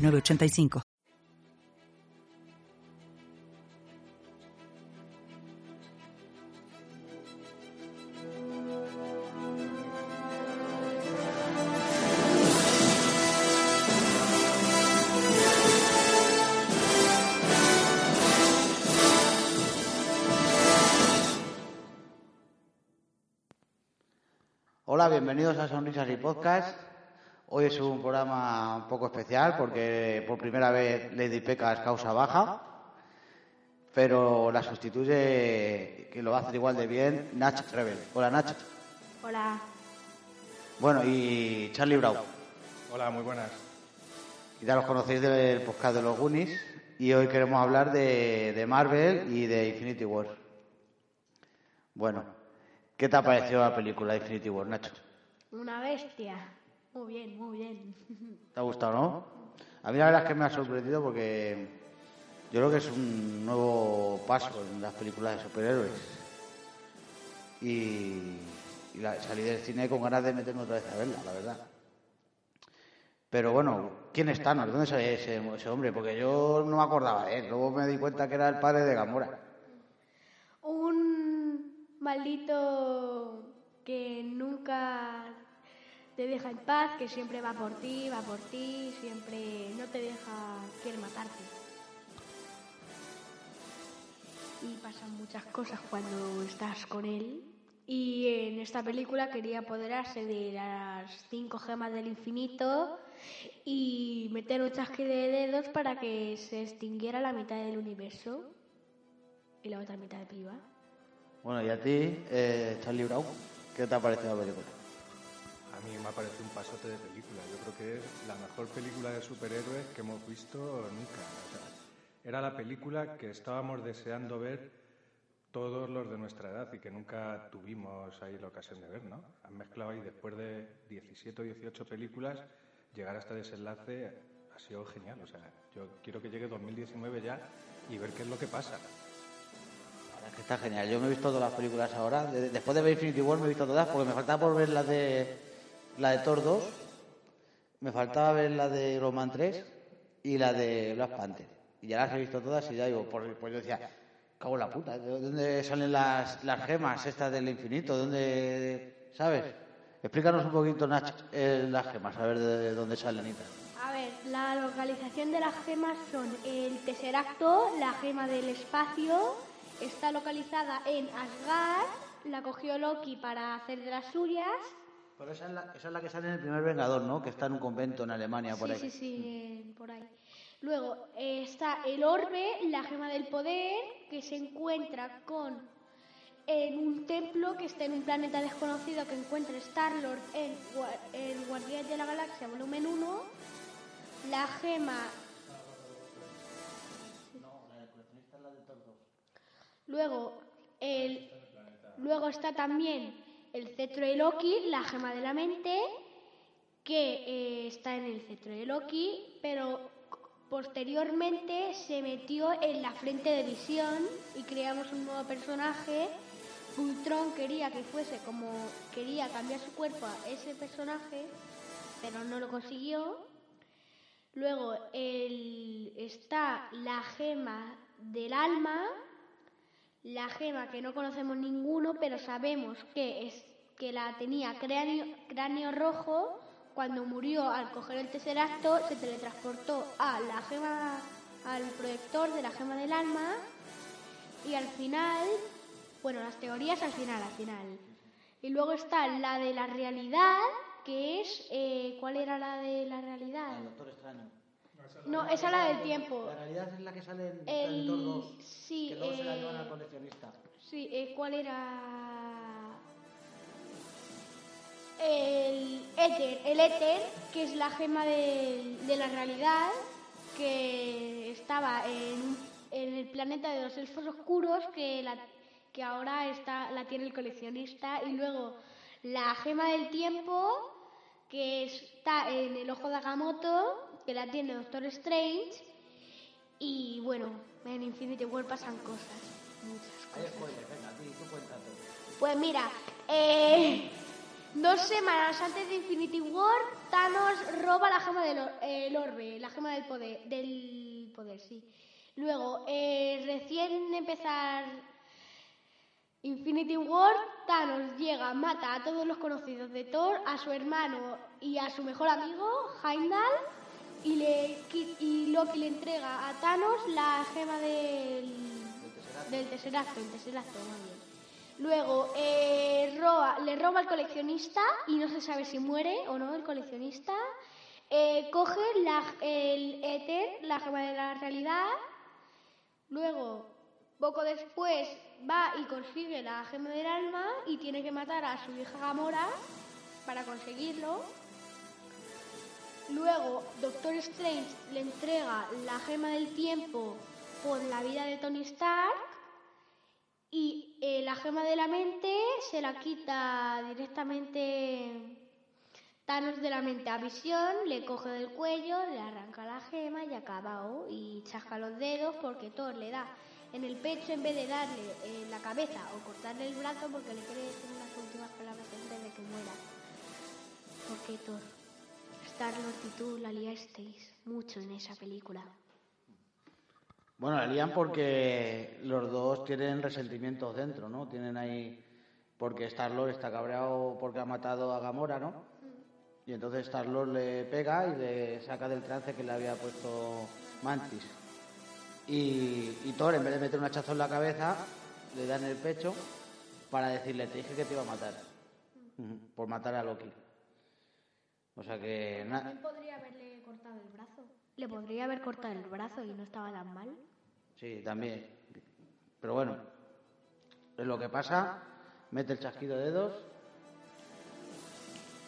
985. Hola, bienvenidos a Sonrisas y Podcast. Hoy es un programa un poco especial porque por primera vez Lady Peca es causa baja, pero la sustituye, que lo va a hacer igual de bien, Nach Rebel. Hola, Nach. Hola. Bueno, y Charlie Brown. Hola, muy buenas. Ya los conocéis del podcast de los Goonies y hoy queremos hablar de, de Marvel y de Infinity War. Bueno, ¿qué te ha parecido la película de Infinity War, Nacho? Una bestia. Muy bien, muy bien. ¿Te ha gustado, no? A mí la verdad es que me ha sorprendido porque yo creo que es un nuevo paso en las películas de superhéroes. Y, y la, salí del cine con ganas de meterme otra vez a verla, la verdad. Pero bueno, ¿quién es Thanos? ¿Dónde sale ese, ese hombre? Porque yo no me acordaba de él. Luego me di cuenta que era el padre de Gamora. Un maldito que nunca te deja en paz, que siempre va por ti, va por ti, siempre no te deja, quiere matarte. Y pasan muchas cosas cuando estás con él. Y en esta película quería apoderarse de las cinco gemas del infinito y meter un chasque de dedos para que se extinguiera la mitad del universo y la otra mitad piba. Bueno, y a ti, eh, Charlie ¿qué te ha parecido la película? A mí me ha parecido un pasote de película. Yo creo que es la mejor película de superhéroes que hemos visto nunca. Era la película que estábamos deseando ver todos los de nuestra edad y que nunca tuvimos ahí la ocasión de ver, ¿no? Han mezclado ahí después de 17 o 18 películas, llegar a este desenlace ha sido genial. O sea, yo quiero que llegue 2019 ya y ver qué es lo que pasa. Es que está genial. Yo me he visto todas las películas ahora. De- después de ver Infinity War me he visto todas porque me faltaba por ver la de la de Thor 2, me faltaba ver la de Iron Man 3 y la de Black Panther. Y ya las he visto todas y ya digo, por- pues yo decía, cago en la puta, ¿de dónde salen las, las gemas estas del infinito? ¿Dónde, sabes? Explícanos un poquito, Nach, eh, las gemas, a ver de dónde salen y tal. A ver, la localización de las gemas son el Tesseracto, la gema del espacio, está localizada en Asgard, la cogió Loki para hacer de las suyas. Pero esa es, la, esa es la que sale en el primer Vengador, ¿no? Que está en un convento en Alemania, por sí, ahí. sí, sí, por ahí. Luego eh, está el orbe, la gema del poder, que se encuentra con en un templo que está en un planeta desconocido que encuentra Star-Lord en, Gua- en Guardianes de la Galaxia volumen 1. La gema... Luego, el, luego está también el cetro de Loki, la gema de la mente, que eh, está en el cetro de Loki, pero posteriormente se metió en la frente de Visión y creamos un nuevo personaje. Ultron quería que fuese como quería cambiar su cuerpo a ese personaje, pero no lo consiguió. Luego está la gema del alma, la gema que no conocemos ninguno, pero sabemos que es que la tenía cráneo, cráneo rojo. Cuando murió al coger el tercer acto, se teletransportó a la gema, al proyector de la gema del alma. Y al final, bueno, las teorías al final, al final. Y luego está la de la realidad, que es, eh, ¿cuál era la de la realidad? El Doctor Extraño. No, esa es la del tiempo. La realidad es la que sale en, El- en Thor 2. sí, que luego se la eh, llevan al coleccionista. Sí, eh, ¿cuál era? El éter, el éter, que es la gema de, de la realidad, que estaba en, en el planeta de los elfos oscuros que, la, que ahora está, la tiene el coleccionista y luego la gema del tiempo que está en el ojo de Agamotto que la tiene Doctor Strange y bueno, en Infinity War pasan cosas, muchas Hay cosas. spoilers, venga, ti, tú cuéntalo. Pues mira, eh, dos semanas antes de Infinity War, Thanos roba la gema del or- el orbe, la gema del poder, del poder, sí. Luego, eh, recién empezar Infinity War, Thanos llega, mata a todos los conocidos de Thor, a su hermano y a su mejor amigo, Heimdall, y, le, y Loki le entrega a Thanos la gema del, del Tesseracto, el bien. Luego, eh, le roba al coleccionista y no se sabe si muere o no el coleccionista. Eh, coge el éter, la gema de la realidad. Luego, poco después, va y consigue la gema del alma y tiene que matar a su hija Gamora para conseguirlo. Luego, Doctor Strange le entrega la gema del tiempo por la vida de Tony Stark. Y eh, la gema de la mente se la quita directamente Thanos de la mente a Visión, le coge del cuello, le arranca la gema y acabado. Y chasca los dedos porque Thor le da en el pecho en vez de darle en la cabeza o cortarle el brazo porque le quiere decir unas últimas palabras antes de que muera. Porque Thor, Star-Lord y tú la liasteis mucho en esa película. Bueno, la lían porque los dos tienen resentimientos dentro, ¿no? Tienen ahí. Porque Star-Lord está cabreado porque ha matado a Gamora, ¿no? Y entonces Star-Lord le pega y le saca del trance que le había puesto Mantis. Y, y Thor, en vez de meter un hachazo en la cabeza, le da en el pecho para decirle: Te dije que te iba a matar. Por matar a Loki. O sea que. También podría haberle cortado el brazo. Le podría haber cortado el brazo y no estaba tan mal. Sí, también. Pero bueno, es lo que pasa. Mete el chasquido de dedos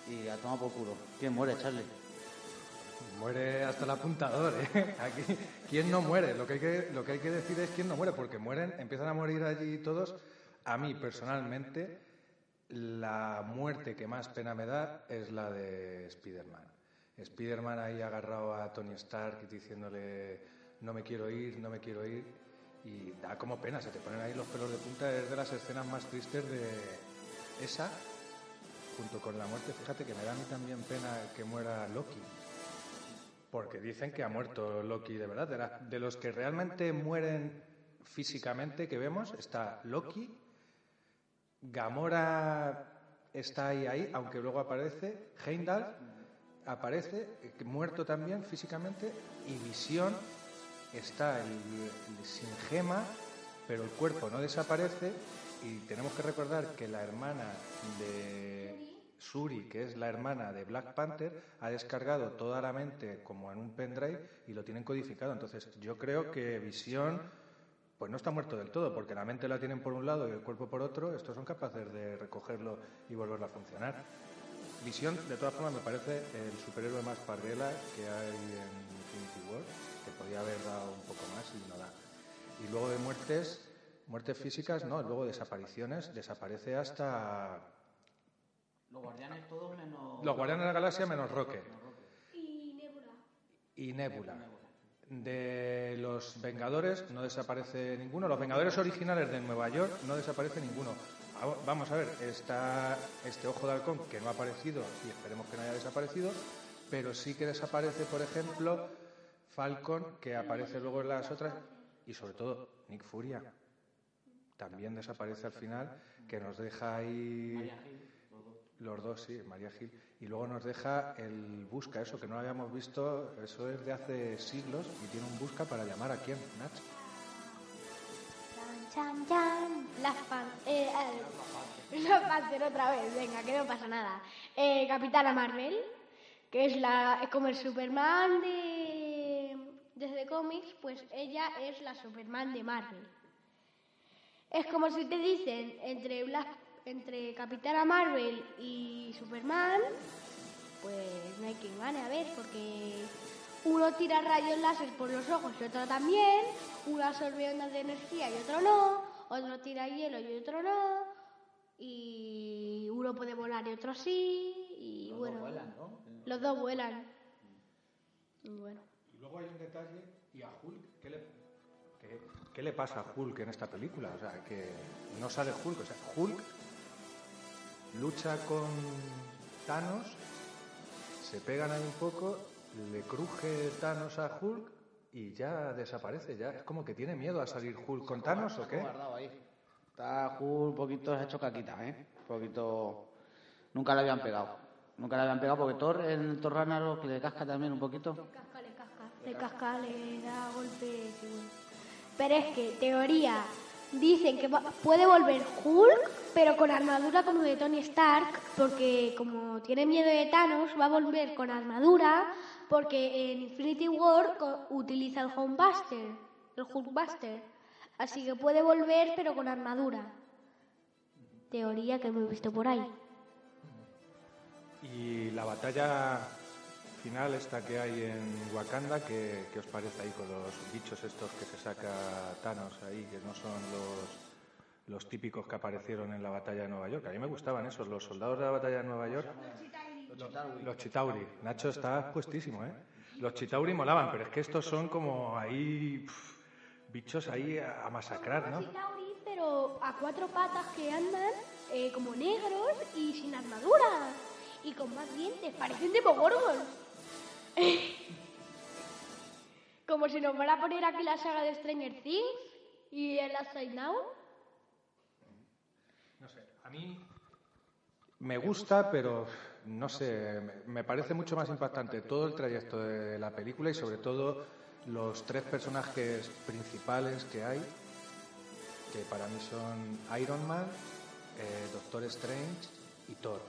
y a tomar por culo. ¿Quién muere, Charlie? Muere hasta el apuntador, ¿eh? Aquí, ¿quién no muere? Lo que, hay que, lo que hay que decir es quién no muere, porque mueren, empiezan a morir allí todos. A mí, personalmente, la muerte que más pena me da es la de Spider-Man. Spider-Man ahí agarrado a Tony Stark y diciéndole no me quiero ir, no me quiero ir. Y da como pena, se te ponen ahí los pelos de punta. Es de las escenas más tristes de esa, junto con la muerte. Fíjate que me da a mí también pena que muera Loki. Porque dicen que ha muerto Loki de verdad. De, los que realmente mueren físicamente que vemos, está Loki, Gamora está ahí, aunque luego aparece, Heimdall aparece, muerto también físicamente, y Visión está el- el sin gema, pero el cuerpo no desaparece, y tenemos que recordar que la hermana de Suri, que es la hermana de Black Panther, ha descargado toda la mente como en un pendrive y lo tienen codificado. Entonces, yo creo que Visión pues no está muerto del todo, porque la mente la tienen por un lado y el cuerpo por otro, estos son capaces de recogerlo y volverlo a funcionar. Visión, de todas formas, me parece el superhéroe más parguela que hay en Infinity War, podía haber dado un poco más y no da. Y luego de muertes, muertes físicas, no, luego desapariciones, desaparece hasta Los guardianes todos menos. los Guardianes de la Galaxia menos Rocket Y Nebula. y Nebula. De los Vengadores no desaparece ninguno. Los Vengadores originales de Nueva York no desaparece ninguno. Ah, Vamos a ver, está este Ojo de Halcón que no ha aparecido y esperemos que no haya desaparecido, pero sí que desaparece, por ejemplo, Falcon, que aparece luego en las otras, y sobre todo Nick Furia. También desaparece al final, que nos deja ahí. Los dos, sí, María Gil. Y luego nos deja el busca, eso que no lo habíamos visto, eso es de hace siglos y tiene un busca para llamar a quién, Nach. Chan, chan. Las pan... Eh, eh, Black Panther otra vez, venga, que no pasa nada. Eh, Capitana Marvel, que es la es como el Superman de desde cómics, pues ella es la Superman de Marvel. Es como si te dicen entre Black, entre Capitana Marvel y Superman, pues no hay quien gane, a ver, porque uno tira rayos láser por los ojos y otro también, uno absorbe ondas de energía y otro no, otro tira hielo y otro no, y uno puede volar y otro sí, y bueno, los dos vuelan. Y bueno. Luego hay un detalle, ¿y a Hulk qué le, qué, qué le pasa a Hulk en esta película? O sea, que no sale Hulk, o sea, Hulk lucha con Thanos, se pegan ahí un poco, le cruje Thanos a Hulk y ya desaparece, ya es como que tiene miedo a salir Hulk con Thanos o qué? Está Hulk un poquito hecho caquita, ¿eh? Un poquito... Nunca le habían pegado. Nunca le habían pegado porque Thor, en Thor Ragnarok le casca también un poquito. Le casca, le casca, le casca, le da golpes. Pero es que, teoría, dicen que puede volver Hulk, pero con armadura como de Tony Stark, porque como tiene miedo de Thanos, va a volver con armadura, porque en Infinity War utiliza el Homebuster, el Hulkbuster. Así que puede volver, pero con armadura. Teoría que me he visto por ahí. Y la batalla final esta que hay en Wakanda, ¿qué, qué os parece ahí con los bichos estos que se saca Thanos ahí, que no son los, los típicos que aparecieron en la batalla de Nueva York? A mí me gustaban esos, los soldados de la batalla de Nueva York. Los Chitauri. Nacho está puestísimo, ¿eh? Los Chitauri molaban, pero es que estos son como ahí pf, bichos ahí a, a masacrar, ¿no? Chitauri, pero a cuatro patas que andan eh, como negros y sin armadura. Y con más dientes, parecen Demogorgon. como si nos fuera a poner aquí la saga de Stranger Things y el Upside Now. No sé, a mí me gusta, pero no sé, me- me parece mucho más impactante todo el trayecto de la película y sobre todo los tres personajes principales que hay, que para mí son Iron Man, eh, Doctor Strange y Thor.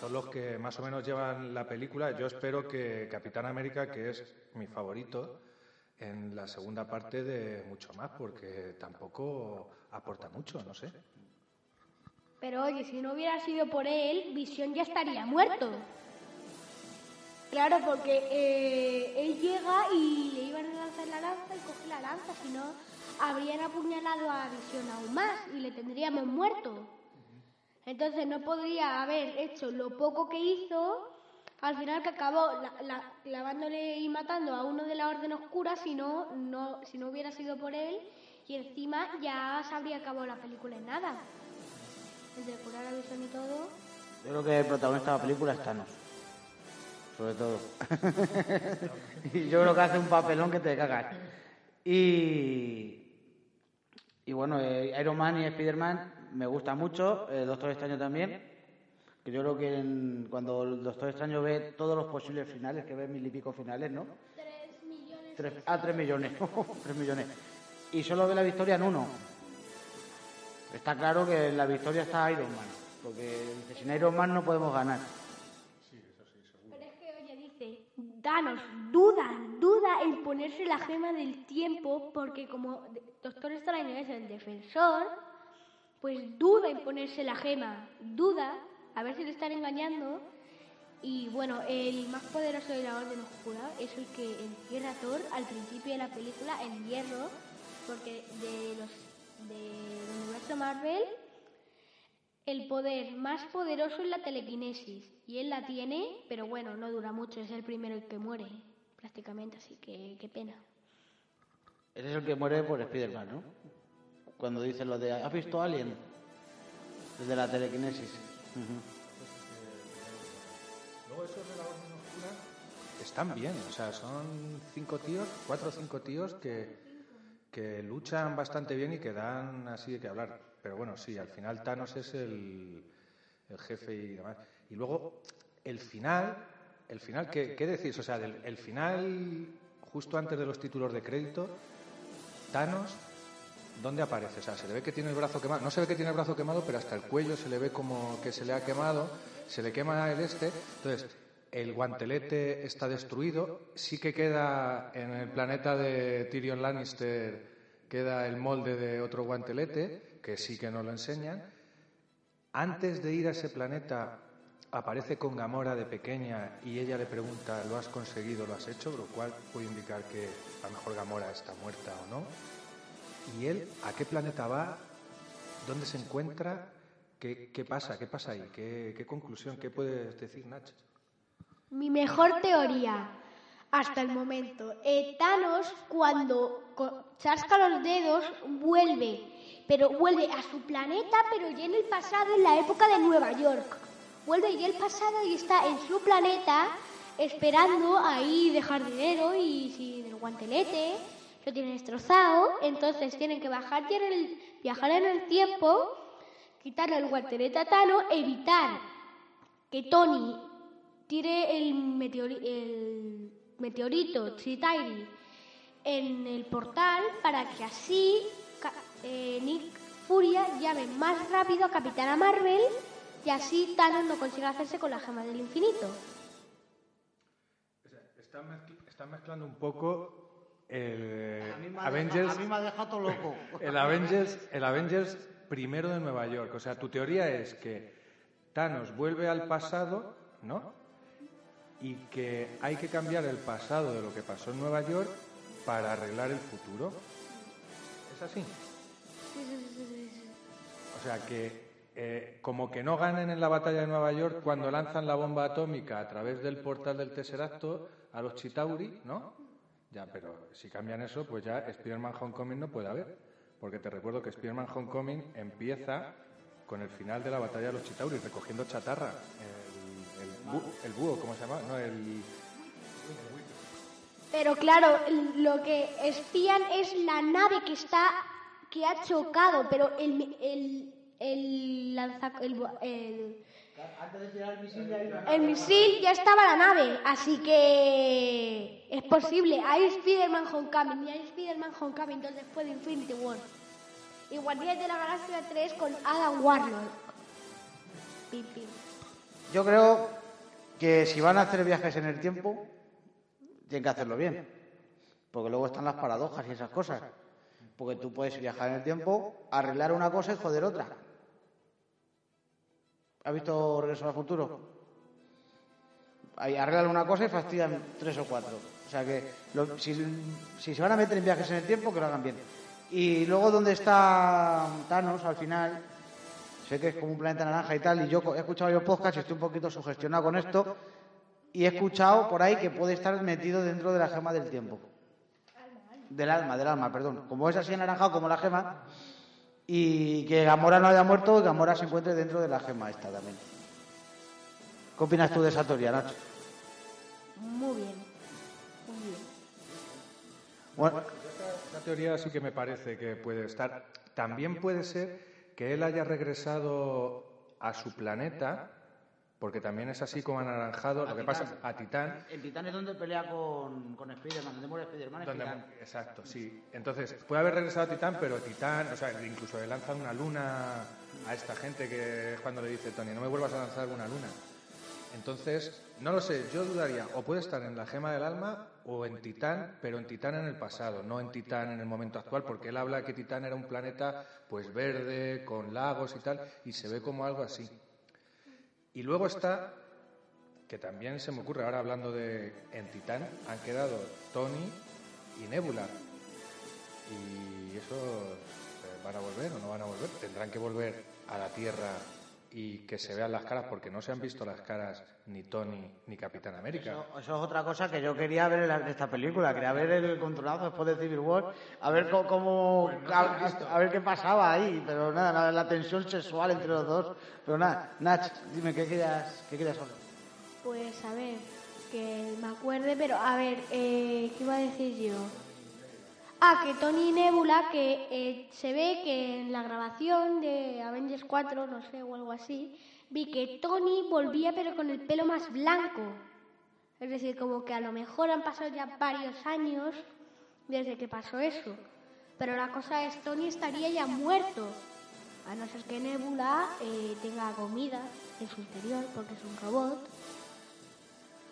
Son los que más o menos llevan la película. Yo espero que Capitán América, que es mi favorito, en la segunda parte de mucho más, porque tampoco aporta mucho, no sé. Pero oye, si no hubiera sido por él, Visión ya estaría muerto. Claro, porque eh, él llega y le iban a lanzar la lanza y coge la lanza, si no habrían apuñalado a Visión aún más y le tendríamos muerto. Entonces no podría haber hecho lo poco que hizo, al final que acabó la- y matando a uno de la Orden Oscura, si no, no, si no hubiera sido por él, y encima ya se habría acabado la película en nada. Entre curar a y todo. Yo creo que el protagonista de la película es Thanos. Sobre todo. y yo creo que hace un papelón que te cagas. Y, y bueno, eh, Iron Man y Spider-Man me gusta mucho. El Doctor Extraño también. Que yo creo que en- cuando el Doctor Extraño ve todos los posibles finales, que ve mil y pico finales, ¿no? Tres millones. Tres, ah, tres millones. tres millones. Y solo ve la victoria en uno. Está claro que en la victoria está Iron Man. Porque dice, sin Iron Man no podemos ganar. Pero es que, oye, dice, Danos, duda, duda en ponerse la gema del tiempo, porque como Doctor Extraño es el defensor, pues duda en ponerse la gema, duda, a ver si le están engañando. Y bueno, el más poderoso de la Orden Oscura es el que encierra a Thor al principio de la película en hierro, porque de los del universo Marvel el poder más poderoso es la telequinesis y él la tiene, pero bueno, no dura mucho, es el primero el que muere prácticamente, así que qué pena. Él es el que muere por Spider-Man, ¿no? Cuando dice lo de, ¿has visto a Alien? Desde la telequinesis. Luego esos de la Orden Oscura están bien, o sea, son cinco tíos, cuatro o cinco tíos que, que luchan bastante bien y que dan así de que hablar. Pero bueno, sí, al final Thanos es el, el jefe y demás. Y luego, el final, el final, ¿qué, qué decís? O sea, del, el final, justo antes de los títulos de crédito, Thanos, ¿dónde aparece? O sea, se le ve que tiene el brazo quemado. No se ve que tiene el brazo quemado, pero hasta el cuello se le ve como que se le ha quemado. Se le quema el este. Entonces, el guantelete está destruido. Sí que queda en el planeta de Tyrion Lannister, queda el molde de otro guantelete, que sí que nos lo enseñan. Antes de ir a ese planeta, aparece con Gamora de pequeña y ella le pregunta, ¿lo has conseguido, lo has hecho? Lo cual puede indicar que a lo mejor Gamora está muerta o no. ¿Y él a qué planeta va? ¿Dónde se encuentra? ¿Qué, qué pasa? ¿Qué pasa ahí? ¿Qué, ¿Qué conclusión? ¿Qué puedes decir, Nacho? Mi mejor teoría hasta el momento. Eh, Thanos, cuando chasca los dedos, vuelve. Pero vuelve a su planeta, pero ya en el pasado, en la época de Nueva York. Vuelve ya el pasado y está en su planeta esperando ahí dejar dinero y sin el guantelete lo tienen destrozado. Entonces tienen que bajar el, viajar en el tiempo, quitarle el guantelete a Thanos, evitar que Tony tire el, el meteorito Chitairi en el portal para que así eh, Nick Furia llame más rápido a Capitana Marvel y así Thanos no consiga hacerse con la gema del infinito. Están, mezcl- están mezclando un poco el A mí me ha Avengers, dejado- a mí me ha dejado todo loco. el Avengers, el Avengers primero de Nueva York. O sea, tu teoría es que Thanos vuelve al pasado, ¿no? Y que hay que cambiar el pasado de lo que pasó en Nueva York para arreglar el futuro. ¿Es así? O sea, que eh, como que no ganen en la batalla de Nueva York cuando lanzan la bomba atómica a través del portal del Tesseracto a los Chitauri, ¿no? Ya, pero si cambian eso, pues ya Spider-Man Homecoming no puede haber. Porque te recuerdo que Spider-Man Homecoming empieza con el final de la batalla de los Chitauri, recogiendo chatarra. El, el, bú- el búho, ¿cómo se llama? No, el... Pero claro, lo que espían es la nave que está que ha chocado, pero el el el lanza- el, el- Antes de tirar el misil ya hay una- el misil ya estaba la nave, así que es posible. Hay Spider-Man Homecoming y hay Spider-Man Homecoming dos después de Infinity War. Y Guardianes de la Galaxia 3 con Adam Warlock. Pim, pim. Yo creo que si van a hacer viajes en el tiempo, tienen que hacerlo bien. Porque luego están las paradojas y esas cosas. Porque tú puedes viajar en el tiempo, arreglar una cosa y joder otra. ¿Has visto Regreso al Futuro? Ahí arreglan una cosa y fastidian tres o cuatro. O sea que lo- si, si se van a meter en viajes en el tiempo, que lo hagan bien. Y luego donde está Thanos al final, sé que es como un planeta naranja y tal, y yo he escuchado varios podcasts y estoy un poquito sugestionado con esto, y he escuchado por ahí que puede estar metido dentro de la gema del tiempo. Del alma, del alma, perdón. Como es así anaranjado como la gema, y que Gamora no haya muerto y Gamora se encuentre dentro de la gema esta también. ¿Qué opinas tú de esa teoría, Nacho? Muy bien. Muy bien. Bueno, Esa teoría sí que me parece que puede estar. También puede ser que él haya regresado a su planeta, porque también es así como anaranjado. Lo que pasa a Titán. el Titán es donde pelea con, con Spider-Man, donde muere Spider-Man. es exacto, sí. Entonces, puede haber regresado a Titán, pero Titán, o sea, incluso le lanzan una luna a esta gente que es cuando le dice Tony, no me vuelvas a lanzar una luna. Entonces, no lo sé, yo dudaría, o puede estar en la gema del alma o en Titán, pero en Titán en el pasado, no en Titán en el momento actual, porque él habla que Titán era un planeta pues verde, con lagos y tal, y se ve como algo así. Y luego está, que también se me ocurre, ahora hablando de en Titán, han quedado Tony y Nebula. Y eso eh, van a volver o no van a volver. Tendrán que volver a la Tierra y que se vean las caras, porque no se han visto las caras ni Tony ni Capitán América. Eso, eso es otra cosa que yo quería ver en esta película, quería ver el controlado después de Civil War, a ver cómo, cómo- a, a ver qué pasaba ahí, pero nada, nada, la tensión sexual entre los dos, pero nada, Nach, dime qué querías, qué querías hablar. Pues a ver, que me acuerde, pero a ver, eh, ¿qué iba a decir yo? Ah, que Tony Nebula, que eh, se ve que en la grabación de Avengers 4, no sé, o algo así, vi que Tony volvía pero con el pelo más blanco. Es decir, como que a lo mejor han pasado ya varios años desde que pasó eso. Pero la cosa es, Tony estaría ya muerto. A no ser que Nebula eh, tenga comida en su interior, porque es un robot.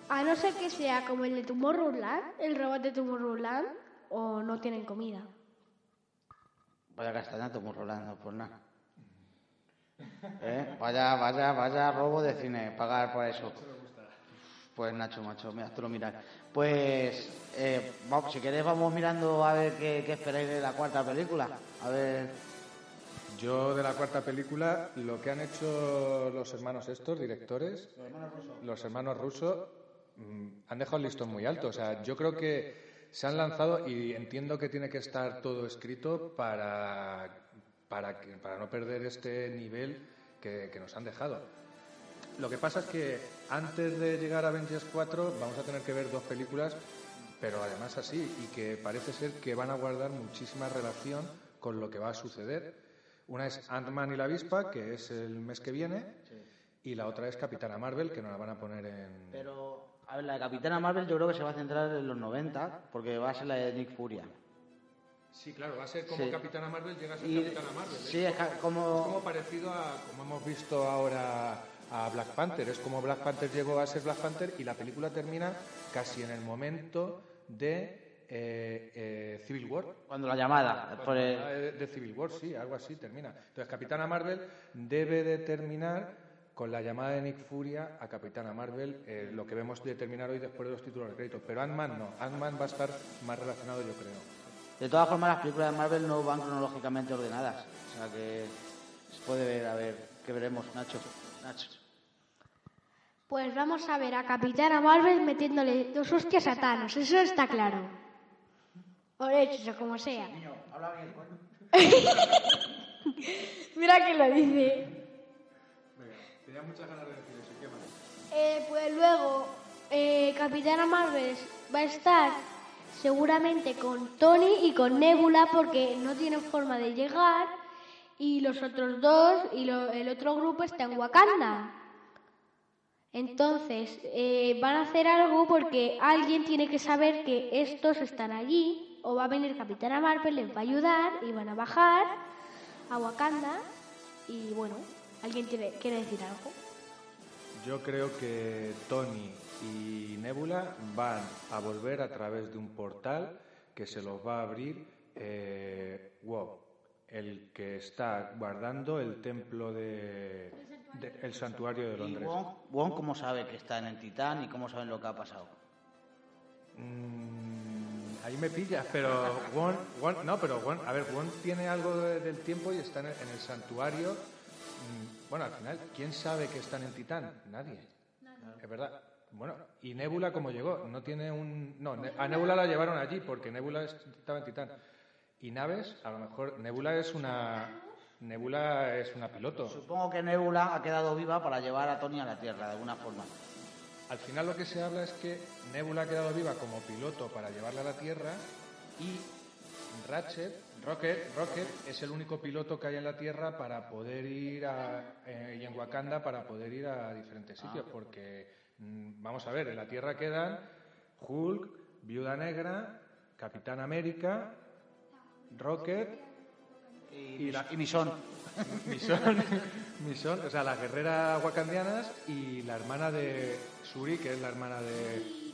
A no ser que sea como el de Tomorrowland, el robot de Tomorrowland, o no tienen comida. Vaya castañato, muy Rolando, pues nada. ¿Eh? Vaya, vaya, vaya robo de cine, pagar por eso. Pues Nacho, macho, mira, tú lo miras. Pues, eh, vamos, si queréis vamos mirando a ver qué, qué esperáis de la cuarta película. A ver, Yo de la cuarta película, lo que han hecho los hermanos estos, directores, los hermanos rusos, mm, han dejado el listón muy alto. O sea, yo creo que se han lanzado y entiendo que tiene que estar todo escrito para, para, que- para no perder este nivel que, que nos han dejado. Lo que pasa es que antes de llegar a Avengers 4 vamos a tener que ver dos películas, pero además así, y que parece ser que van a guardar muchísima relación con lo que va a suceder. Una es Ant-Man y la avispa, que es el mes que viene, y la otra es Capitana Marvel, que nos la van a poner en... pero, a ver, la de Capitana Marvel yo creo que se va a centrar en los 90, porque va a ser la de Nick Furia. Sí, claro, va a ser como Sí. Capitana Marvel llega a ser Y- Capitana Marvel. sí, es como- Es como parecido a como hemos visto ahora a Black Panther. Es como Black Panther llegó a ser Black Panther y la película termina casi en el momento de eh, eh, Civil War. Cuando la llamada, por Cuando el- va de, de Civil War, sí, algo así termina. Entonces, Capitana Marvel debe de terminar con la llamada de Nick Furia a Capitana Marvel, eh, lo que vemos de terminar hoy después de los títulos de crédito. Pero Ant-Man no, Ant-Man va a estar más relacionado, yo creo. De todas formas, las películas de Marvel no van cronológicamente ordenadas. O sea que se puede ver, a ver, qué veremos, Nacho. Nacho. Pues vamos a ver a Capitana Marvel metiéndole dos hostias a Thanos, eso está claro. O hecho, como sea. Mira que lo dice. Tenía muchas ganas de decir eso, ¿qué más? Eh, pues luego, eh, Capitana Marvel va a estar seguramente con Tony y con Nebula porque no tienen forma de llegar y los otros dos y lo- el otro grupo está en Wakanda. Entonces, eh, van a hacer algo porque alguien tiene que saber que estos están allí o va a venir Capitana Marvel, les va a ayudar y van a bajar a Wakanda y bueno, alguien tiene, quiere decir algo. Yo creo que Tony y Nebula van a volver a través de un portal que se los va a abrir eh, WoW, el que está guardando el templo de, de- el santuario de ¿Y Londres. Wong, Wong cómo sabe que está en el Titán y cómo saben lo que ha pasado? Mm, ahí me pillas, pero Won, Won- no, pero Won, a ver, Won tiene algo de- del tiempo y está en el, en el santuario. Mm, Bueno, al final, ¿quién sabe que están en Titán? Nadie. Es verdad. Bueno, ¿y Nebula cómo llegó? No tiene un... No, a Nebula la llevaron allí porque Nebula es- estaba en Titán. ¿Y naves? A lo mejor Nebula es una... Nebula es una piloto. Supongo que Nebula ha quedado viva para llevar a Tony a la Tierra, de alguna forma. Al final lo que se habla es que Nebula ha quedado viva como piloto para llevarla a la Tierra y Ratchet, Rocket, Rocket es el único piloto que hay en la Tierra para poder ir a, eh, y en Wakanda para poder ir a diferentes sitios, porque mm, vamos a ver, en la Tierra quedan Hulk, Viuda Negra, Capitán América, Rocket Y, Y la- y Misón. Misón, Misón, o sea, las guerreras wakandianas y la hermana de Suri, que es la hermana de...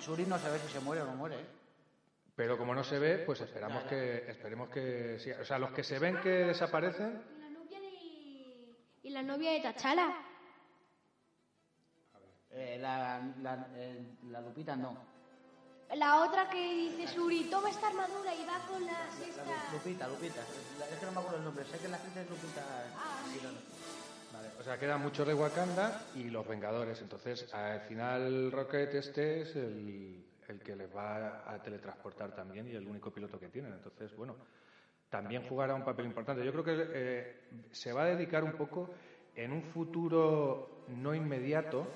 Suri no sabe si se muere o no muere. ¿eh? Pero como no se ve, pues esperamos que, esperemos que sí. O sea, los que se ven que desaparecen, Y la novia de, y la novia de T'Challa. Eh, la, la, eh, la Lupita no. La otra que dice Suri, toma esta armadura y va con las estas. Lupita, Lupita. Es que no me acuerdo el nombre. Sé que la actriz es Lupita. Ah, sí. vale, o sea, quedan muchos de Wakanda y los Vengadores. Entonces, al final Rocket este es el, el que les va a teletransportar también y el único piloto que tienen. Entonces, bueno, también jugará un papel importante. Yo creo que eh, se va a dedicar un poco en un futuro no inmediato,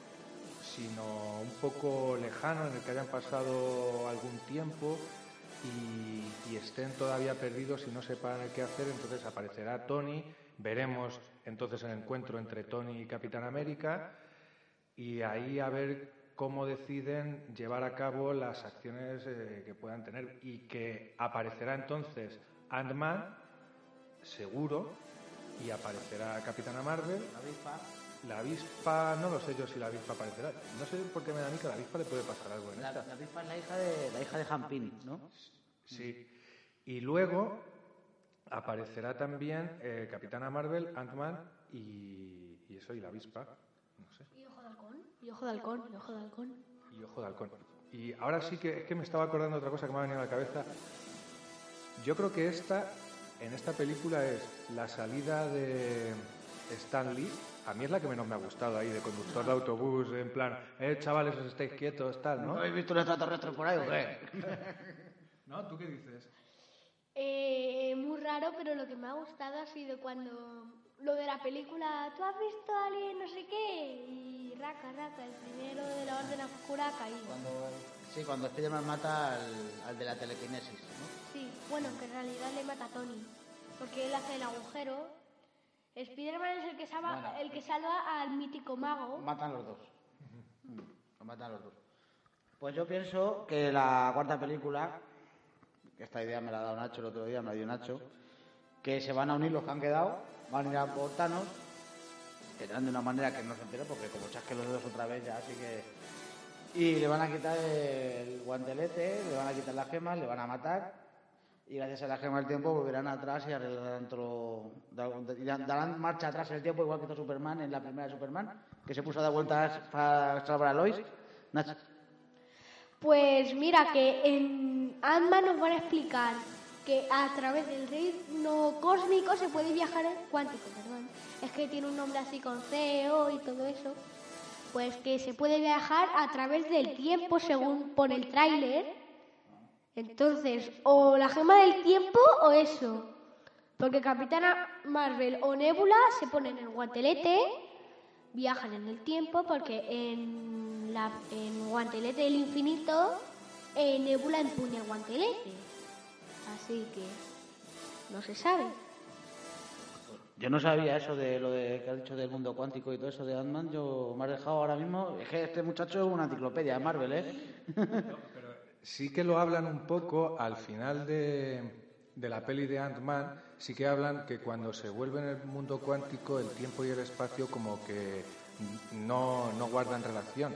sino un poco lejano, en el que hayan pasado algún tiempo y, y estén todavía perdidos y no sepan qué hacer, entonces aparecerá Tony, veremos entonces el encuentro entre Tony y Capitán América y ahí a ver cómo deciden llevar a cabo las acciones eh, que puedan tener y que aparecerá entonces Ant-Man, seguro, y aparecerá Capitana Marvel, La avispa. la avispa, no lo sé yo si la avispa aparecerá. No sé por qué me da a mí que la avispa le puede pasar algo en La, esta. la avispa es la hija de, la hija de Pym, ¿no? Sí. Y luego aparecerá también eh, Capitana Marvel, Ant-Man y, y eso, y la avispa. No sé. Y ojo de halcón, y ojo de halcón, y ojo de halcón. Y ojo de halcón. Y ahora sí que es que me estaba acordando de otra cosa que me ha venido a la cabeza. Yo creo que esta, en esta película es la salida de Stan Lee. A mí es la que menos me ha gustado ahí, de conductor de autobús, en plan, eh, chavales, os estáis quietos, tal, ¿No ¿no? habéis visto un extraterrestre por ahí o qué? ¿No? ¿Tú qué dices? Eh, muy raro, pero lo que me ha gustado ha sido cuando lo de la película, ¿tú has visto a alguien no sé qué? Y raca, raca, el primero de la orden oscura ha caído. Cuando, sí, cuando Spiderman mata al, al de la telequinesis, ¿no? Sí, bueno, que en realidad le mata a Tony, porque él hace el agujero. Spiderman es el que salva, Bueno. el que salva al mítico mago. Matan los dos. Lo matan los dos. Pues yo pienso que la cuarta película, que esta idea me la ha dado Nacho el otro día, me la dio Nacho, que se van a unir los que han quedado, van a ir a por Thanos, de una manera que no se entere, porque como chasque los dedos otra vez ya, así que... Y le van a quitar el guantelete, le van a quitar las gemas, le van a matar, y gracias a la gema del tiempo volverán atrás y arreglarán todo, darán darán marcha atrás en el tiempo, igual que hizo Superman en la primera de Superman, que se puso a dar vueltas para salvar a Lois. Pues mira que en Ant-Man nos van a explicar que a través del reino cósmico se puede viajar cuántico, perdón. Es que tiene un nombre así con CEO y todo eso. Pues que se puede viajar a través del tiempo según por el tráiler. Entonces, o la gema del tiempo o eso. Porque Capitana Marvel o Nebula se ponen el guantelete, viajan en el tiempo, porque en, la, en Guantelete del Infinito, eh, Nebula empuña el guantelete. Así que no se sabe. yo no sabía eso de lo de, que has dicho del mundo cuántico y todo eso de Ant-Man. Yo me has dejado ahora mismo. Es que este muchacho es una enciclopedia de Marvel, ¿eh? Pero sí que lo hablan un poco al final de, de la peli de Ant-Man, sí que hablan que cuando se vuelve en el mundo cuántico el tiempo y el espacio como que no, no guardan relación.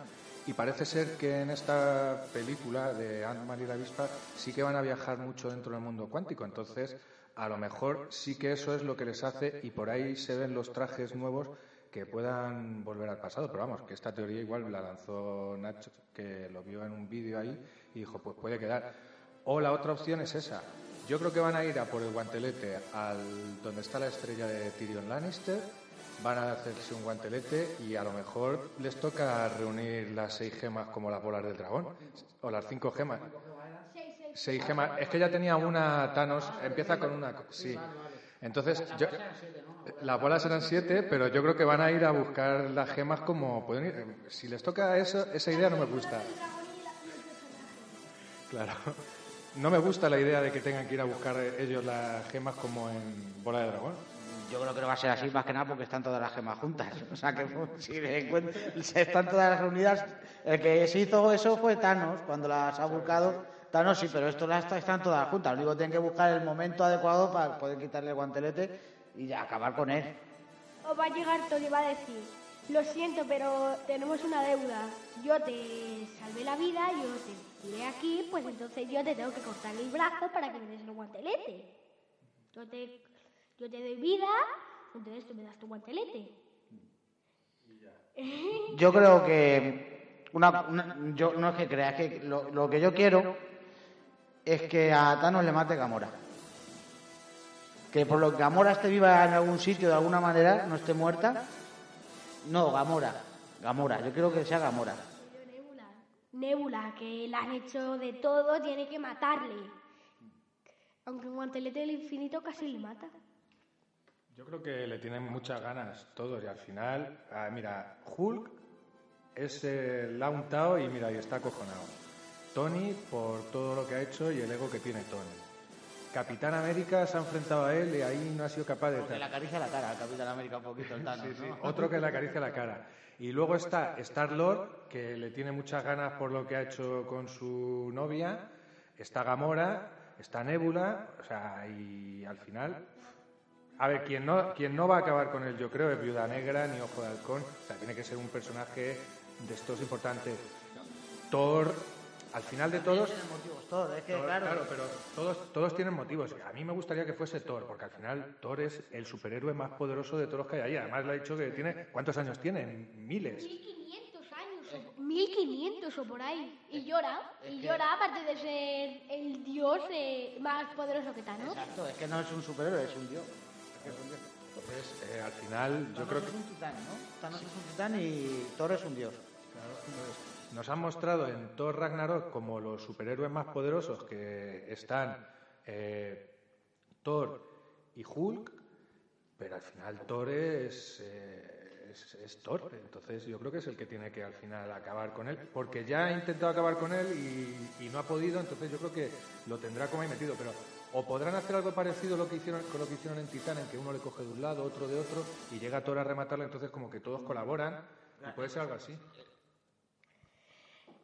Y parece ser que en esta película de Ant-Man y la avispa sí que van a viajar mucho dentro del mundo cuántico. Entonces, a lo mejor sí que eso es lo que les hace y por ahí se ven los trajes nuevos que puedan volver al pasado. Pero vamos, que esta teoría igual la lanzó Nacho, que lo vio en un vídeo ahí y dijo, pues puede quedar. O la otra opción es esa. Yo creo que van a ir a por el guantelete al donde está la estrella de Tyrion Lannister, van a hacerse un guantelete y a lo mejor les toca reunir las seis gemas como las bolas del dragón, o las cinco gemas. Seis gemas. Es que ya tenía una Thanos, empieza con una. Sí. Entonces, yo, las bolas eran siete, pero yo creo que van a ir a buscar las gemas como pueden ir. Si les toca eso, esa idea no me gusta. Claro. No me gusta la idea de que tengan que ir a buscar ellos las gemas como en bola de dragón. Yo creo que no va a ser así más que nada porque están todas las gemas juntas. O sea que si encuent- si están todas reunidas, el que se hizo eso fue Thanos, cuando las ha buscado. Thanos sí, pero esto las están todas juntas. Lo único que tienen que buscar el momento adecuado para poder quitarle el guantelete y ya acabar con él. O va a llegar todo y va a decir, lo siento, pero tenemos una deuda. Yo te salvé la vida, yo te tiré aquí, pues entonces yo te tengo que cortar el brazo para que me des el guantelete. Yo te, yo te doy vida, entonces tú me das tu guantelete. Yo creo que una, una- yo no es que crea, es que lo, lo que yo quiero es que a Thanos le mate Gamora. Que por lo que Gamora esté viva en algún sitio de alguna manera, no esté muerta. No, Gamora. Gamora, yo quiero que sea Gamora. Nebula, Nebula, que la han hecho de todo, tiene que matarle. Aunque el guantelete del infinito casi le mata. Yo creo que le tienen muchas ganas todos y al final, ah, mira, Hulk es el untado y mira, y está acojonado. Tony por todo lo que ha hecho y el ego que tiene Tony. Capitán América se ha enfrentado a él y ahí no ha sido capaz de... Porque le acaricia la cara al Capitán América un poquito el Thanos, Sí, sí, ¿no? otro que le acaricia la cara. Y luego está Star Lord, que le tiene muchas ganas por lo que ha hecho con su novia. Está Gamora, está Nebula, o sea, y al final. A ver, quien no, quien no va a acabar con él, yo creo, es Viuda Negra ni Ojo de Halcón. O sea, tiene que ser un personaje de estos importantes. Thor, al final de todos... Tiene motivos, Thor, es que Thor, claro, pero todos, todos tienen motivos. A mí me gustaría que fuese Thor, porque al final Thor es el superhéroe más poderoso de todos los que hay ahí. Además le ha dicho que tiene... ¿Cuántos años tiene? Miles. 1500 años, o 1500 o por ahí. Y llora, y llora, aparte de ser el dios eh, más poderoso que Thanos. Exacto, es que no es un superhéroe, es un dios. Entonces, eh, al final, yo Thanos creo que... es un titán, ¿no? Thanos es un titán y Thor es un dios. Nos han mostrado en Thor Ragnarok como los superhéroes más poderosos que están eh, Thor y Hulk, pero al final Thor es, eh, es, es Thor. Entonces yo creo que es el que tiene que al final acabar con él, porque ya ha intentado acabar con él y, y no ha podido, entonces yo creo que lo tendrá como ahí metido. Pero o podrán hacer algo parecido a lo que hicieron, con lo que hicieron en Titán, en que uno le coge de un lado, otro de otro, y llega Thor a rematarlo, entonces como que todos colaboran, y puede ser algo así.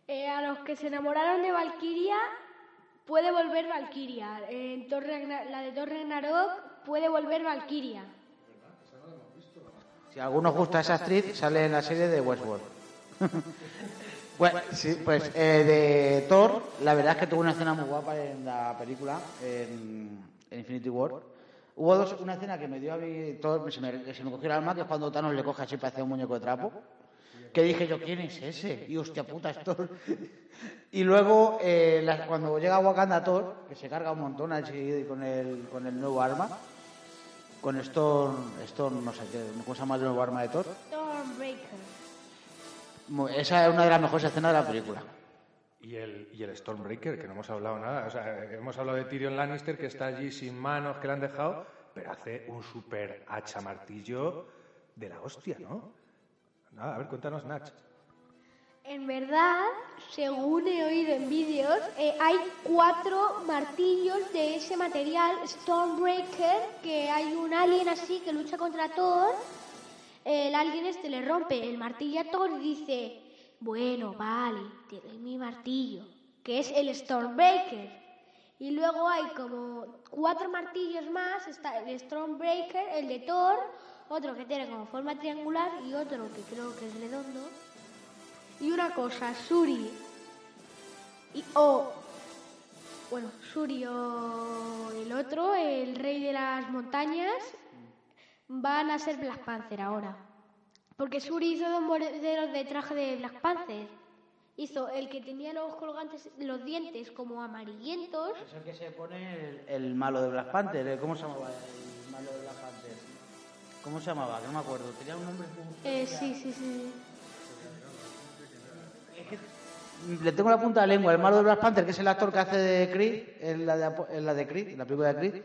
Eh, a los que se enamoraron de Valkyria, puede volver Valkyria. En Thor la de Thor Ragnarok puede volver Valkyria. Si a alguno os gusta esa actriz, sale en la serie de Westworld. bueno, sí, pues eh, de Thor, la verdad es que tuvo una escena muy guapa en la película, en, en Infinity War. Hubo dos, una escena que me dio a mí, Thor, se me, se me cogió el alma, que es cuando Thanos le coge así, parecía un muñeco de trapo. Que dije yo, ¿quién es ese? Y hostia puta, es Thor. Y luego, eh, la- cuando llega Wakanda Thor, que se carga un montón así con el, con el nuevo arma, con Storm, Storm, no sé qué, ¿cómo se llama el nuevo arma de Thor? Stormbreaker. Esa es una de las mejores escenas de la película. Y el, y el Stormbreaker, que no hemos hablado nada. O sea, hemos hablado de Tyrion Lannister, que está allí sin manos, que le han dejado, pero hace un super hacha martillo de la hostia, ¿no? Nada, a ver, cuéntanos, Nach. En verdad, según he oído en vídeos, eh, hay cuatro martillos de ese material, Stormbreaker, que hay un alien así que lucha contra Thor. El alien este le rompe el martillo a Thor y dice, bueno, vale, te doy mi martillo, que es el Stormbreaker. Y luego hay como cuatro martillos más, está el Stormbreaker, el de Thor, otro que tiene como forma triangular y otro que creo que es redondo. Y una cosa, Suri y o bueno, Suri o el otro, el rey de las montañas, van a ser Black Panther ahora. Porque Suri hizo dos modelos de traje de Black Panther. Hizo el que tenía los colgantes, los dientes como amarillentos. Es el que se pone el, el malo de Black Panther. ¿eh? ¿Cómo se llamaba el malo de Black Panther? ¿Cómo se llamaba? Que no me acuerdo. Tenía un nombre. Eh, sí, sí, sí. Es que le tengo la punta de la lengua. El malo de Black Panther, que es el actor que hace de Creed, en la de, en la de Creed, en la película de Creed.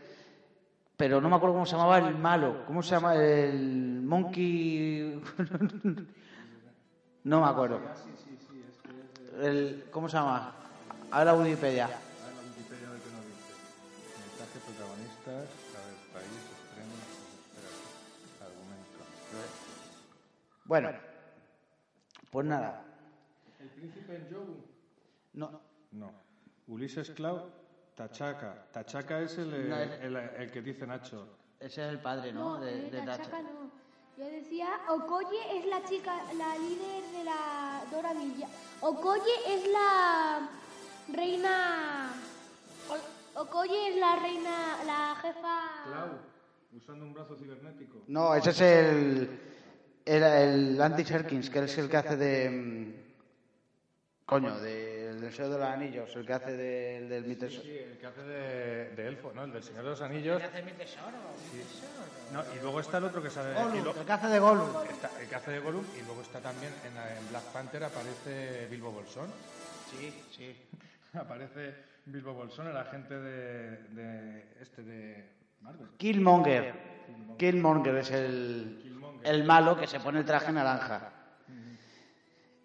Pero no me acuerdo cómo se llamaba el malo. ¿Cómo se llama? El Monkey... no me acuerdo. El, ¿Cómo se llama? Ahora Wikipedia. A la Wikipedia de qué nos dice. Mensaje, protagonistas, a ver, país, espera, argumento. Bueno, pues nada. ¿El príncipe en Yogu? No, No. Ulises Clau, Tachaca. Tachaca es el, No, es- el, el que dice Nacho. ese es el padre, ¿no? No, de, eh, de Tachaka Tacha. no. Yo decía, Okoye es la chica, la líder de la Dora Villa. Okoye es la reina. O- Okoye es la reina, la jefa. Clau, usando un brazo cibernético. No, ese es el, el, el Andy Serkins, que es el que hace de... mm, Coño, del Deseo de los Anillos, el que hace de- del Mi Tesoro. Sí, el que hace de, de elfo, ¿no? El del Señor de los Anillos. hace Mi Tesoro? No, y luego está el otro que sabe. Gollum, lo- el que hace de Gollum. está el que hace de Gollum y luego está también en, en Black Panther aparece Bilbo Bolsón. Sí, sí. Aparece Bilbo Bolsón, el agente de, de este de Marvel. Killmonger. Killmonger es el, Killmonger. el malo que se pone el traje naranja.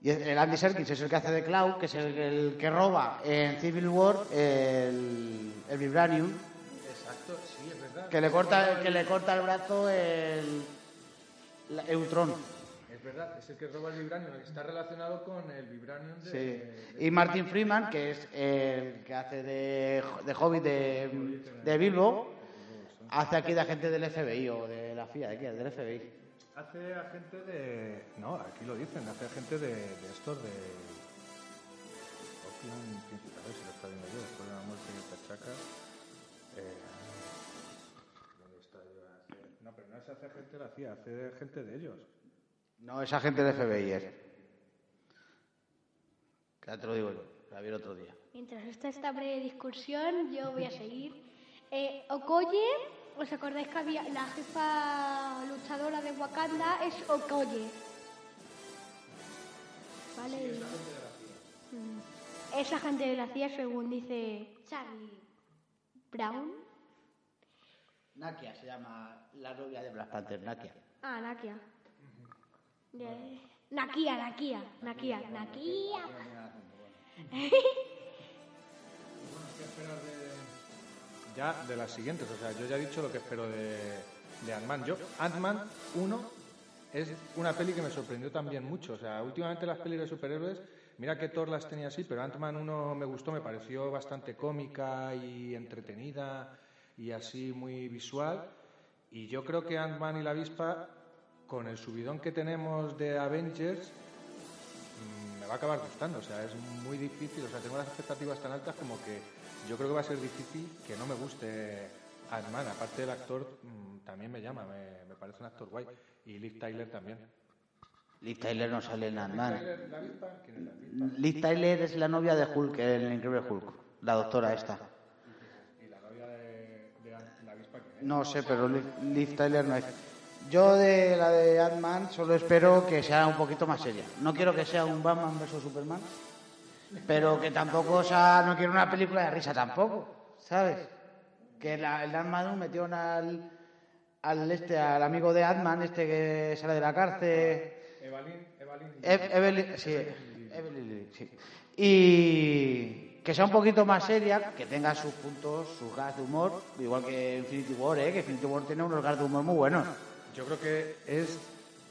Y el Andy Serkins es el que hace de Cloud, que es el, el que roba en Civil War el, el Vibranium, Exacto, sí, es verdad. que le corta, que le corta el brazo el, Eutron. Es verdad, es el que roba el Vibranium, está relacionado con el Vibranium de... Sí. de- Y Martin Freeman, que es el que hace de, de Hobbit de, de Bilbo, hace aquí de agente del FBI o de la FIA, ¿de qué? Del FBI. Hace agente de... No, aquí lo dicen, hace agente de, de estos de... a ver si lo está viendo yo, después de la muerte de Tachaca. Eh, ¿Dónde está yo? Hace- No, pero no es hace gente la hacía, hace gente de ellos. No, esa gente de FBI es. Ya te lo digo yo, la vi el otro día. Mientras está esta breve discusión, yo voy a seguir. Eh, Okoye, ¿os acordáis que había la jefa luchadora de Wakanda? Es Okoye. ¿Vale? Y- Mm. Es agente de la CIA, según dice Charlie Brown. Nakia se llama la novia de Black Panther, Nakia. Ah, Nakia. De- Nakia, Nakia, Nakia, Nakia. Ya de las siguientes, o sea, yo ya he dicho lo que espero de, de Ant-Man. Yo, Ant-Man 1 es una peli que me sorprendió también mucho. O sea, últimamente las pelis de superhéroes, mira que Thor las tenía así, pero Ant-Man 1 me gustó, me pareció bastante cómica y entretenida y así muy visual. Y yo creo que Ant-Man y la avispa, con el subidón que tenemos de Avengers, mm, me va a acabar gustando. O sea, es muy difícil. O sea, tengo las expectativas tan altas como que yo creo que va a ser difícil que no me guste Ant-Man. Aparte del actor, mm, también me llama, me, me parece un actor guay. Y Liv Tyler también. Liz Tyler no sale en Ant-Man. Liz Tyler es la novia de Hulk, el increíble Hulk. La doctora esta. ¿Y la novia de, de Ant- la avispa quién es? No sé, pero Liv, Liv Tyler no es. Yo de la de Ant-Man solo espero que sea un poquito más seria. No quiero que sea un Batman vs Superman, pero que tampoco sea, no quiero una película de risa tampoco, ¿sabes? Que la, el Ant-Man metieron al, al este, al amigo de Ant-Man, este que sale de la cárcel. Evalyn, Evalyn. Ev- Evelyn, sí, Evelyn sí. Y que sea un poquito más seria, que tenga sus puntos, sus gas de humor, igual que Infinity War, ¿eh? que Infinity War tiene unos gas de humor muy buenos. Yo creo que es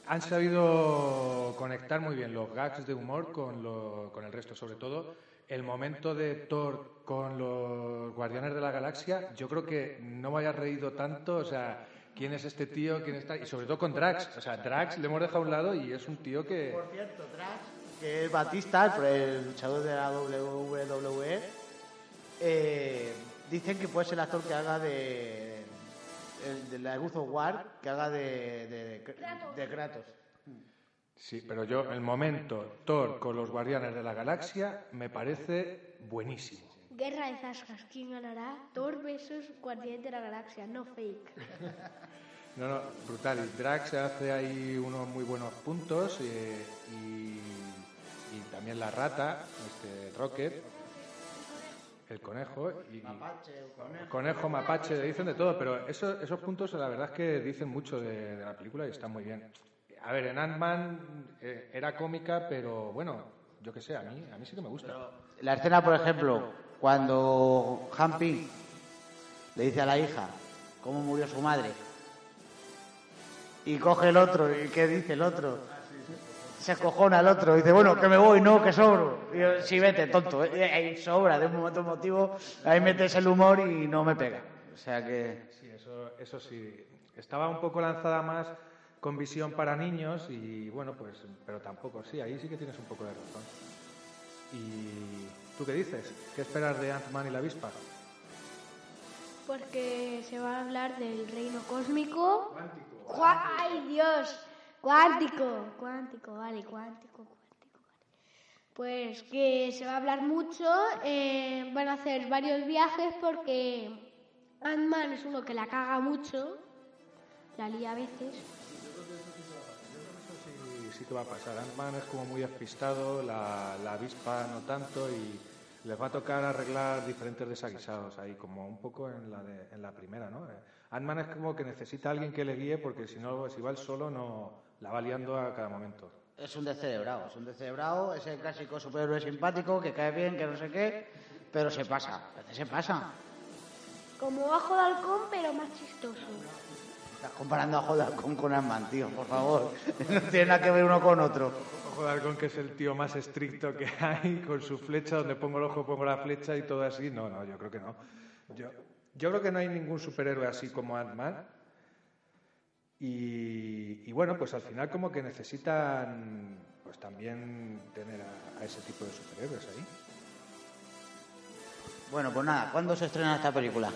han sabido conectar muy bien los gags de humor con, lo- con el resto, sobre todo el momento de Thor con los Guardianes de la Galaxia. Yo creo que no me haya reído tanto, o sea, quién es este tío, quién está y sobre todo con Drax, o sea, Drax le hemos dejado a un lado y es un tío que Por cierto, Drax, que es Batista, el, luchador de la WWE, eh, dicen que puede ser el actor que haga de. El de la of War, que haga de, de, de Kratos. sí, pero yo el momento Thor con los Guardianes de la Galaxia me parece buenísimo. Guerra de Zascas. ¿Quién ganará? Thor versus Guardián de la Galaxia. No fake. No, no, brutal. Y Drax hace ahí unos muy buenos puntos eh, y, y también la rata, este Rocket, el conejo y conejo, mapache, le dicen de todo, pero eso- esos puntos la verdad es que dicen mucho de, de la película y están muy bien. A ver, en Ant-Man eh, era cómica, pero bueno, yo qué sé, a mí, a mí sí que me gusta. La escena, por ejemplo, cuando Ping le dice a la hija cómo murió su madre y coge el otro, ¿y qué dice el otro? Se escojona el otro, dice, bueno, que me voy, no, que sobro. Y yo, sí, vete, tonto, eh, ahí sobra, de un momento emotivo, ahí metes el humor y no me pega. O sea que... Sí, eso, eso sí. Estaba un poco lanzada más con visión para niños y bueno, pues, pero tampoco, sí, ahí sí que tienes un poco de razón. ¿Y tú qué dices? ¿Qué esperas de Ant-Man y la avispa? Porque se va a hablar del reino cósmico. ¡Ay, Dios! Cuántico. Cuántico, vale, cuántico, cuántico. vale. Pues que se va a hablar mucho. eh, van a hacer varios viajes porque Ant-Man es uno que la caga mucho. La lía a veces. Sí, sí que va a pasar. Ant-Man es como muy despistado, la, la avispa no tanto y les va a tocar arreglar diferentes desaguisados ahí, como un poco en la, de- en la primera, ¿no? Eh, Ant-Man es como que necesita a alguien que le guíe porque si no, si va él solo, no la va liando a cada momento. Es un descerebrado, es un descerebrado, es el clásico superhéroe simpático que cae bien, que no sé qué, pero se pasa, a veces se pasa. Como bajo de halcón, pero más chistoso. Estás comparando a Joder con, con Ant-Man, tío, por favor. No tiene nada que ver uno con otro. Ojo de Halcón, que es el tío más estricto que hay, con su flecha, donde pongo el ojo pongo la flecha y todo así. No, no, yo creo que no. Yo, yo creo que no hay ningún superhéroe así como Ant-Man. Y, y bueno, pues al final como que necesitan pues también tener a, a ese tipo de superhéroes ahí. Bueno, pues nada, ¿cuándo se estrena esta película?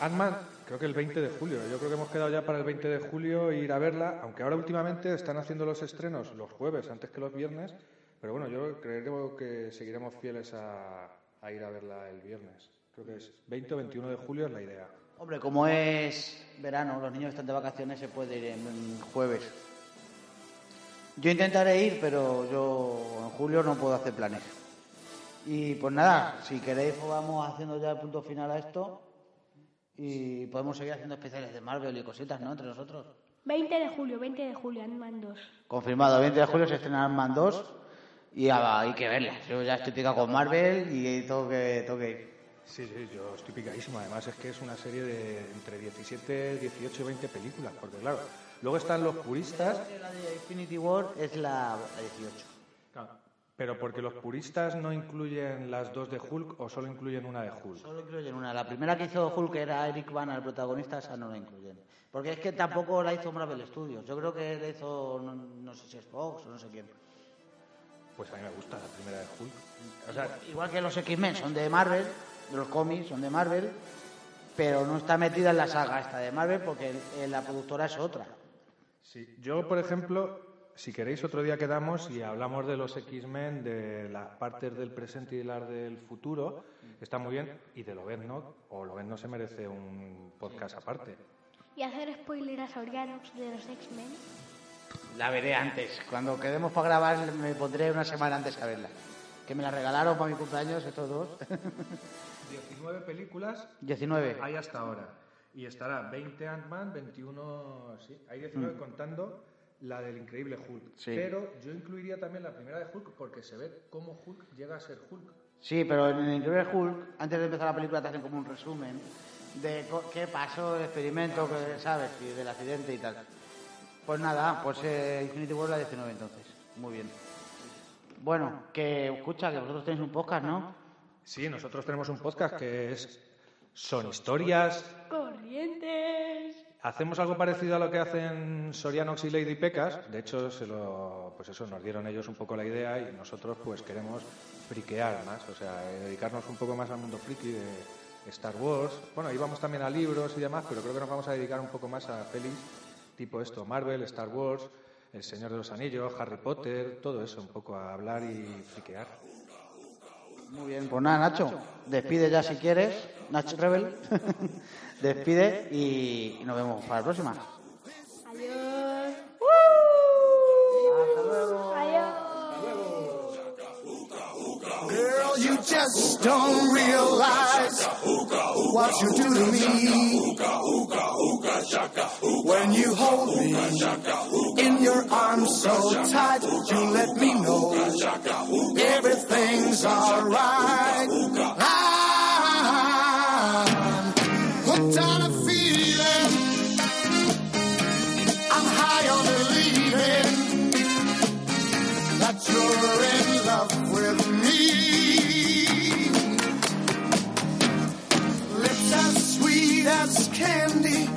Ant-Man, creo que el 20 de julio. Yo creo que hemos quedado ya para el 20 de julio ir a verla, aunque ahora últimamente están haciendo los estrenos los jueves antes que los viernes. Pero bueno, yo creo que seguiremos fieles a, a ir a verla el viernes. Creo que es 20 o 21 de julio es la idea. Hombre, como es verano, los niños están de vacaciones, se puede ir en jueves. Yo intentaré ir, pero yo en julio no puedo hacer planes. Y pues nada, si queréis pues vamos haciendo ya el punto final a esto y podemos seguir haciendo especiales de Marvel y cositas, ¿no? Entre nosotros. 20 de julio, 20 de julio, Ant-Man 2. Confirmado, 20 de julio se estrena Ant-Man 2 y hay que verla. Yo ya estoy picado con Marvel y tengo que, tengo que ir. Sí, sí, yo estoy picadísimo. Además es que es una serie de entre 17, 18 y 20 películas, porque claro, luego están los puristas... La de Infinity War es la, la 18. Claro, pero porque los puristas no incluyen las dos de Hulk o solo incluyen una de Hulk. Solo incluyen una. La primera que hizo Hulk era Eric Bana, el protagonista, esa no la incluyen. Porque es que tampoco la hizo Marvel Studios. Yo creo que la hizo, no, no sé si es Fox o no sé quién. Pues a mí me gusta la primera de Hulk. O sea, Igual que los X-Men son de Marvel, de los cómics son de Marvel, pero no está metida en la saga esta de Marvel porque la productora es otra. sí. Yo, por ejemplo, si queréis otro día quedamos y hablamos de los X-Men, de las partes del presente y las del futuro, está muy bien, y de Lobezno, o Lobezno se merece un podcast aparte. Y hacer spoiler a Sorianox de los X-Men. La veré antes. Cuando quedemos para grabar me pondré una semana antes a verla. Que me la regalaron para mi cumpleaños estos dos. 19 películas 19. hay hasta ahora. Y estará 20 Ant-Man, 21... Sí, hay 19 contando la del increíble Hulk. Sí. Pero yo incluiría también la primera de Hulk porque se ve cómo Hulk llega a ser Hulk. Sí, pero en el Increíble Hulk, antes de empezar la película, te hacen como un resumen de qué pasó, el experimento, que, ¿sabes? Y del accidente y tal. Pues nada, pues eh, Infinity War la 19 entonces. Muy bien. Bueno, que escucha, que vosotros tenéis un podcast, ¿no? Sí, nosotros tenemos un podcast que es Son historias ¡Corrientes! Hacemos algo parecido a lo que hacen Sorianox y Lady Pecas. De hecho, se lo, pues eso, nos dieron ellos un poco la idea y nosotros pues queremos friquear más, o sea, eh, dedicarnos un poco más al mundo friki de Star Wars. Bueno, íbamos también a libros y demás, pero creo que nos vamos a dedicar un poco más a pelis tipo esto, Marvel, Star Wars, El Señor de los Anillos, Harry Potter, todo eso, un poco a hablar y friquear. Muy bien, pues nada, Nacho, despide ya si quieres, Nacho Rebel, despide y, nos vemos para la próxima. Adiós. Hasta luego. Adiós. Girl, you just don't realize what you do to me. When you hold me your arms so tight, you let me know everything's alright. I'm hooked on a feeling. I'm high on believing that you're in love with me. Lips as sweet as candy,